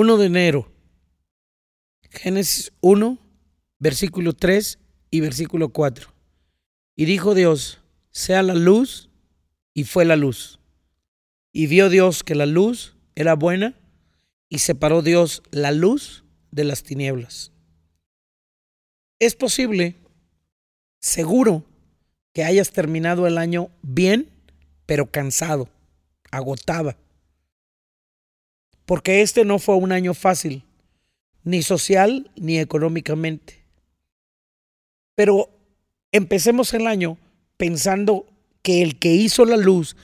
1 de enero. Génesis 1, versículo 3 y versículo 4. Y dijo Dios, sea la luz, y fue la luz. Y vio Dios que la luz era buena, y separó Dios la luz de las tinieblas. Es posible, seguro, que hayas terminado el año bien, pero cansado, agotaba porque este no fue un año fácil, ni social ni económicamente. Pero empecemos el año pensando que el que hizo la luz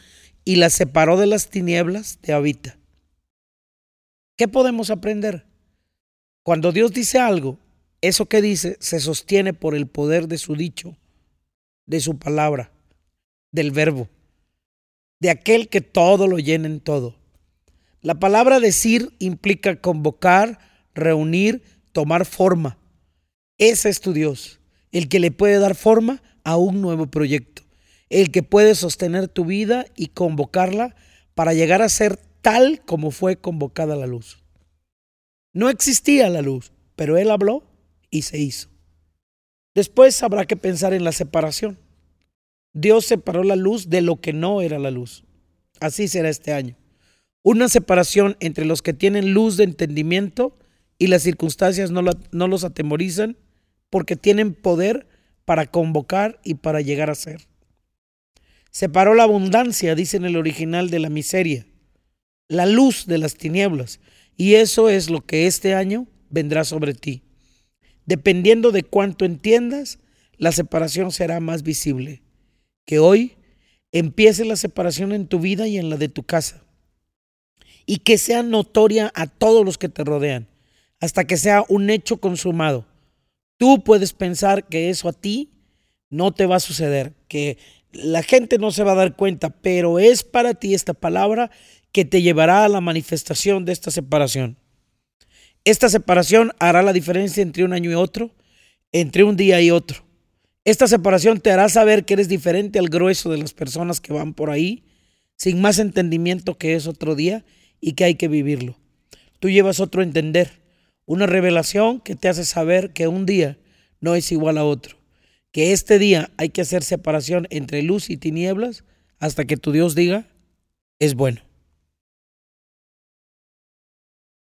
y la separó de las tinieblas te habita. ¿Qué podemos aprender? Cuando Dios dice algo, eso que dice se sostiene por el poder de su dicho, de su palabra, del verbo, de aquel que todo lo llena en todo. La palabra decir implica convocar, reunir, tomar forma. Ese es tu Dios, el que le puede dar forma a un nuevo proyecto, el que puede sostener tu vida y convocarla para llegar a ser tal como fue convocada la luz. No existía la luz, pero Él habló y se hizo. Después habrá que pensar en la separación. Dios separó la luz de lo que no era la luz. Así será este año una separación entre los que tienen luz de entendimiento y las circunstancias no, los atemorizan porque tienen poder para convocar y para llegar a ser. Separó la abundancia, dice en el original, de la miseria, la luz de las tinieblas, y eso es lo que este año vendrá sobre ti. Dependiendo de cuánto entiendas, la separación será más visible. Que hoy empiece la separación en tu vida y en la de tu casa y que sea notoria a todos los que te rodean, hasta que sea un hecho consumado. Tú puedes pensar que eso a ti no te va a suceder, que la gente no se va a dar cuenta, pero es para ti esta palabra que te llevará a la manifestación de esta separación. Esta separación hará la diferencia entre un año y otro, entre un día y otro. Esta separación te hará saber que eres diferente al grueso de las personas que van por ahí, sin más entendimiento que es otro día, y que hay que vivirlo. Tú llevas otro entender, una revelación que te hace saber que un día no es igual a otro, que este día hay que hacer separación entre luz y tinieblas hasta que tu Dios diga, es bueno.